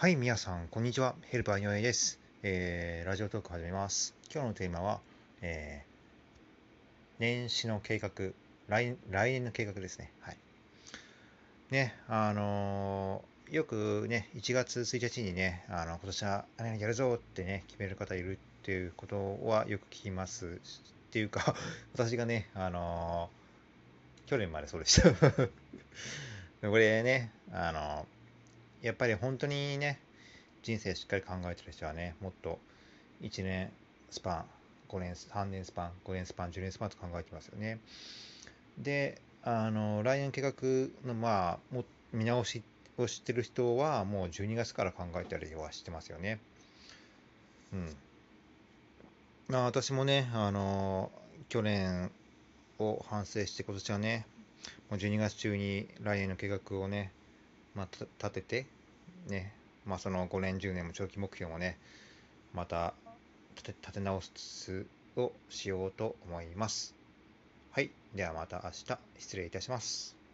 はい、皆さん、こんにちは。ヘルパー井上です、えー。ラジオトーク始めます。今日のテーマは、えー、年始の計画来、来年の計画ですね。はい。ね、あのー、よくね、1月1日にね、あの今年はやるぞってね、決める方いるっていうことはよく聞きます。っていうか、私がね、あの去年までそうでした これね、あのやっぱり本当にね、人生しっかり考えてる人はね、もっと1年スパン、5年、3年スパン、5年スパン、10年スパンと考えてますよね。で、あの、来年計画の、まあ、も見直しをしてる人は、もう12月から考えたりはしてますよね。うん。まあ、私もね、あの、去年を反省して、今年はね、もう12月中に来年の計画をね、まあ、立てて、ね、まあ、その5年、10年も長期目標もね、また立て立て直すをしようと思います。はい。ではまた明日失礼いたします。